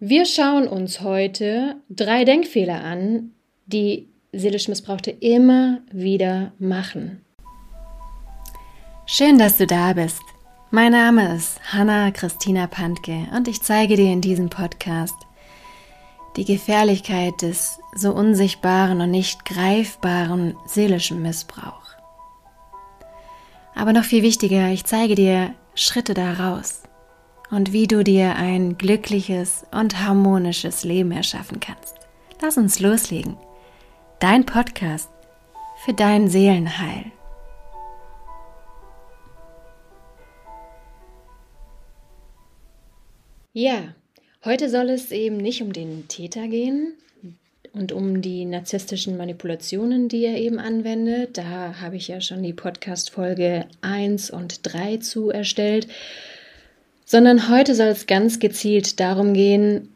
Wir schauen uns heute drei Denkfehler an, die seelisch Missbrauchte immer wieder machen. Schön, dass du da bist. Mein Name ist Hanna Christina Pantke und ich zeige dir in diesem Podcast die Gefährlichkeit des so unsichtbaren und nicht greifbaren seelischen Missbrauchs. Aber noch viel wichtiger, ich zeige dir Schritte daraus und wie du dir ein glückliches und harmonisches Leben erschaffen kannst. Lass uns loslegen. Dein Podcast für dein Seelenheil. Ja, heute soll es eben nicht um den Täter gehen, und um die narzisstischen Manipulationen, die er eben anwendet. Da habe ich ja schon die Podcast-Folge 1 und 3 zu erstellt. Sondern heute soll es ganz gezielt darum gehen,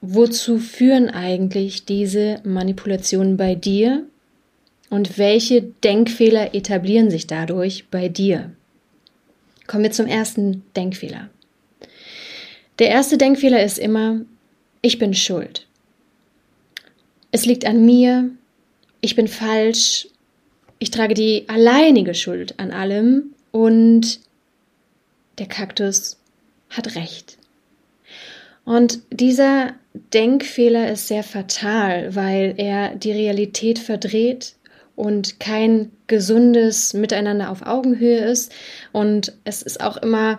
wozu führen eigentlich diese Manipulationen bei dir und welche Denkfehler etablieren sich dadurch bei dir. Kommen wir zum ersten Denkfehler. Der erste Denkfehler ist immer, ich bin schuld es liegt an mir, ich bin falsch, ich trage die alleinige Schuld an allem und der Kaktus hat recht. Und dieser Denkfehler ist sehr fatal, weil er die Realität verdreht und kein gesundes Miteinander auf Augenhöhe ist. Und es ist auch immer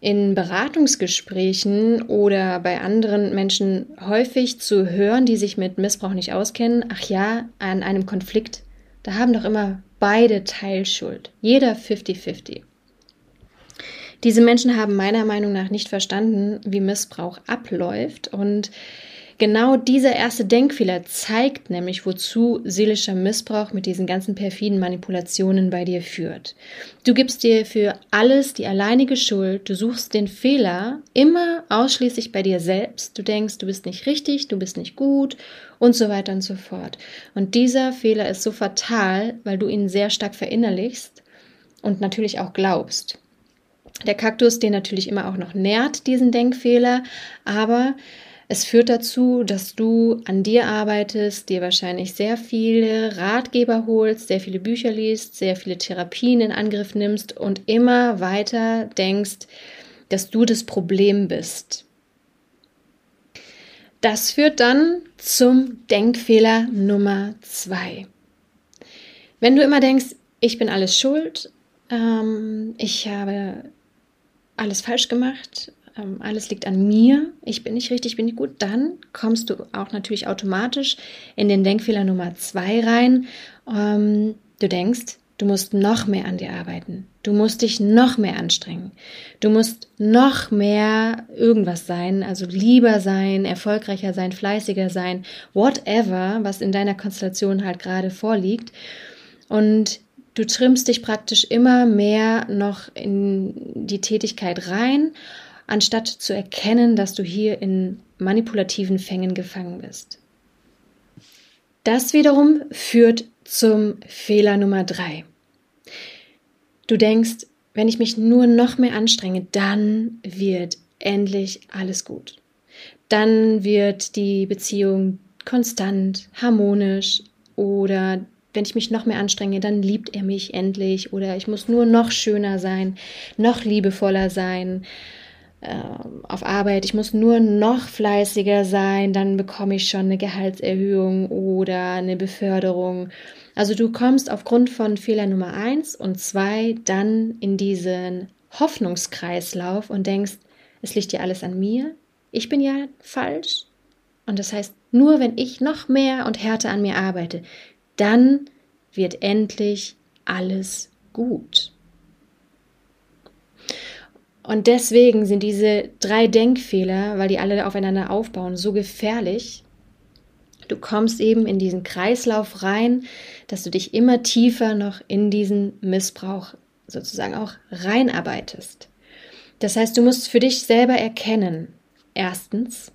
in Beratungsgesprächen oder bei anderen Menschen häufig zu hören, die sich mit Missbrauch nicht auskennen, ach ja, an einem Konflikt, da haben doch immer beide Teilschuld, jeder 50-50. Diese Menschen haben meiner Meinung nach nicht verstanden, wie Missbrauch abläuft und Genau dieser erste Denkfehler zeigt nämlich, wozu seelischer Missbrauch mit diesen ganzen perfiden Manipulationen bei dir führt. Du gibst dir für alles die alleinige Schuld, du suchst den Fehler immer ausschließlich bei dir selbst, du denkst, du bist nicht richtig, du bist nicht gut und so weiter und so fort. Und dieser Fehler ist so fatal, weil du ihn sehr stark verinnerlichst und natürlich auch glaubst. Der Kaktus, den natürlich immer auch noch nährt, diesen Denkfehler, aber es führt dazu, dass du an dir arbeitest, dir wahrscheinlich sehr viele Ratgeber holst, sehr viele Bücher liest, sehr viele Therapien in Angriff nimmst und immer weiter denkst, dass du das Problem bist. Das führt dann zum Denkfehler Nummer zwei. Wenn du immer denkst, ich bin alles schuld, ähm, ich habe alles falsch gemacht, ähm, alles liegt an mir, ich bin nicht richtig, bin nicht gut, dann kommst du auch natürlich automatisch in den Denkfehler Nummer zwei rein. Ähm, du denkst, du musst noch mehr an dir arbeiten. Du musst dich noch mehr anstrengen. Du musst noch mehr irgendwas sein, also lieber sein, erfolgreicher sein, fleißiger sein, whatever, was in deiner Konstellation halt gerade vorliegt. Und du trimmst dich praktisch immer mehr noch in die Tätigkeit rein anstatt zu erkennen, dass du hier in manipulativen Fängen gefangen bist. Das wiederum führt zum Fehler Nummer drei. Du denkst, wenn ich mich nur noch mehr anstrenge, dann wird endlich alles gut. Dann wird die Beziehung konstant, harmonisch oder wenn ich mich noch mehr anstrenge, dann liebt er mich endlich oder ich muss nur noch schöner sein, noch liebevoller sein, ähm, auf Arbeit, ich muss nur noch fleißiger sein, dann bekomme ich schon eine Gehaltserhöhung oder eine Beförderung. Also du kommst aufgrund von Fehler Nummer eins und zwei dann in diesen Hoffnungskreislauf und denkst, es liegt ja alles an mir, ich bin ja falsch. Und das heißt, nur wenn ich noch mehr und härter an mir arbeite, dann wird endlich alles gut. Und deswegen sind diese drei Denkfehler, weil die alle aufeinander aufbauen, so gefährlich. Du kommst eben in diesen Kreislauf rein, dass du dich immer tiefer noch in diesen Missbrauch sozusagen auch reinarbeitest. Das heißt, du musst für dich selber erkennen, erstens,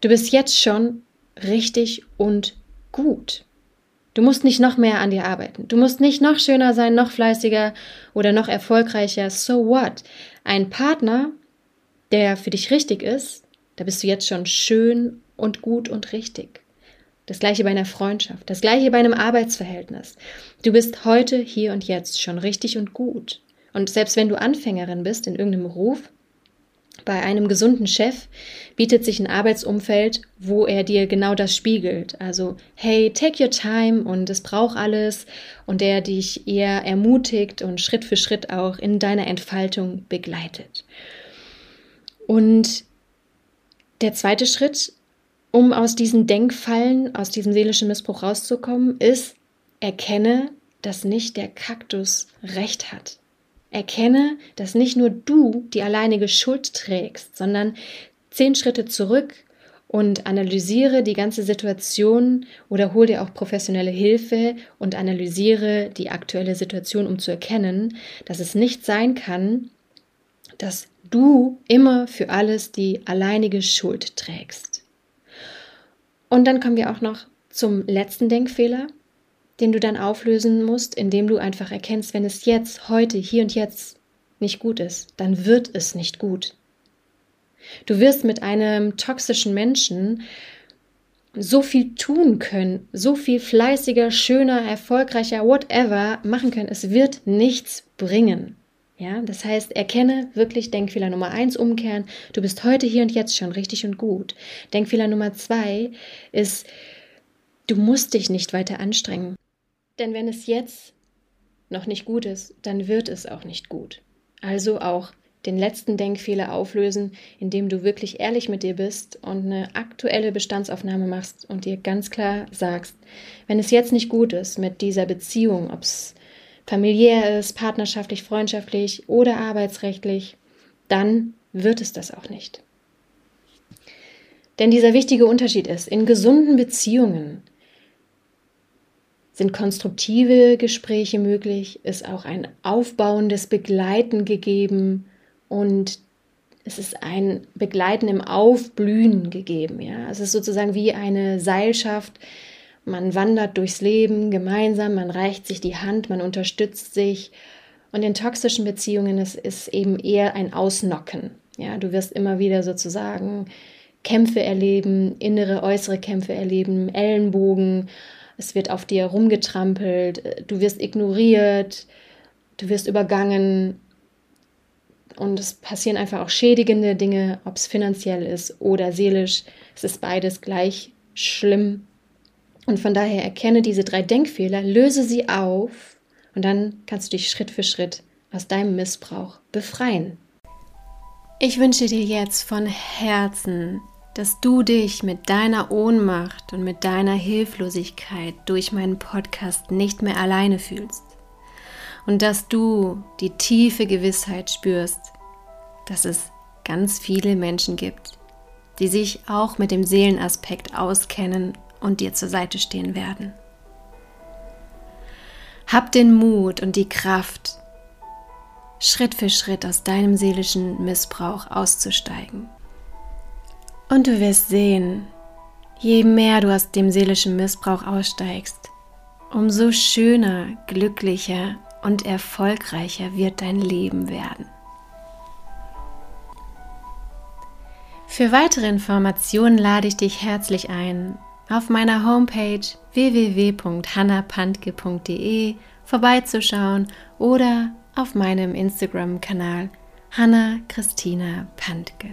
du bist jetzt schon richtig und gut. Du musst nicht noch mehr an dir arbeiten. Du musst nicht noch schöner sein, noch fleißiger oder noch erfolgreicher. So what? Ein Partner der für dich richtig ist, da bist du jetzt schon schön und gut und richtig. Das gleiche bei einer Freundschaft, das gleiche bei einem Arbeitsverhältnis. Du bist heute, hier und jetzt schon richtig und gut. Und selbst wenn du Anfängerin bist in irgendeinem Beruf, bei einem gesunden Chef bietet sich ein Arbeitsumfeld, wo er dir genau das spiegelt. Also, hey, take your time und es braucht alles und der dich eher ermutigt und Schritt für Schritt auch in deiner Entfaltung begleitet. Und der zweite Schritt, um aus diesen Denkfallen, aus diesem seelischen Missbrauch rauszukommen, ist, erkenne, dass nicht der Kaktus recht hat. Erkenne, dass nicht nur du die alleinige Schuld trägst, sondern zehn Schritte zurück und analysiere die ganze Situation oder hol dir auch professionelle Hilfe und analysiere die aktuelle Situation, um zu erkennen, dass es nicht sein kann, dass du immer für alles die alleinige Schuld trägst. Und dann kommen wir auch noch zum letzten Denkfehler, den du dann auflösen musst, indem du einfach erkennst, wenn es jetzt, heute, hier und jetzt nicht gut ist, dann wird es nicht gut. Du wirst mit einem toxischen Menschen so viel tun können, so viel fleißiger, schöner, erfolgreicher, whatever machen können. Es wird nichts bringen. Ja, das heißt, erkenne wirklich Denkfehler Nummer eins umkehren. Du bist heute hier und jetzt schon richtig und gut. Denkfehler Nummer zwei ist, du musst dich nicht weiter anstrengen. Denn wenn es jetzt noch nicht gut ist, dann wird es auch nicht gut. Also auch den letzten Denkfehler auflösen, indem du wirklich ehrlich mit dir bist und eine aktuelle Bestandsaufnahme machst und dir ganz klar sagst, wenn es jetzt nicht gut ist mit dieser Beziehung, ob es familiär ist, partnerschaftlich, freundschaftlich oder arbeitsrechtlich, dann wird es das auch nicht. Denn dieser wichtige Unterschied ist, in gesunden Beziehungen sind konstruktive Gespräche möglich, ist auch ein aufbauendes Begleiten gegeben und es ist ein Begleiten im Aufblühen gegeben. Ja? Es ist sozusagen wie eine Seilschaft. Man wandert durchs Leben gemeinsam, man reicht sich die Hand, man unterstützt sich. Und in toxischen Beziehungen ist es eben eher ein Ausnocken. Ja, du wirst immer wieder sozusagen Kämpfe erleben, innere, äußere Kämpfe erleben, Ellenbogen es wird auf dir rumgetrampelt, du wirst ignoriert, du wirst übergangen und es passieren einfach auch schädigende Dinge, ob es finanziell ist oder seelisch. Es ist beides gleich schlimm. Und von daher erkenne diese drei Denkfehler, löse sie auf und dann kannst du dich Schritt für Schritt aus deinem Missbrauch befreien. Ich wünsche dir jetzt von Herzen dass du dich mit deiner Ohnmacht und mit deiner Hilflosigkeit durch meinen Podcast nicht mehr alleine fühlst und dass du die tiefe Gewissheit spürst, dass es ganz viele Menschen gibt, die sich auch mit dem Seelenaspekt auskennen und dir zur Seite stehen werden. Hab den Mut und die Kraft, Schritt für Schritt aus deinem seelischen Missbrauch auszusteigen und du wirst sehen, je mehr du aus dem seelischen Missbrauch aussteigst, umso schöner, glücklicher und erfolgreicher wird dein Leben werden. Für weitere Informationen lade ich dich herzlich ein, auf meiner Homepage www.hannapantke.de vorbeizuschauen oder auf meinem Instagram-Kanal Hanna Christina Pantke.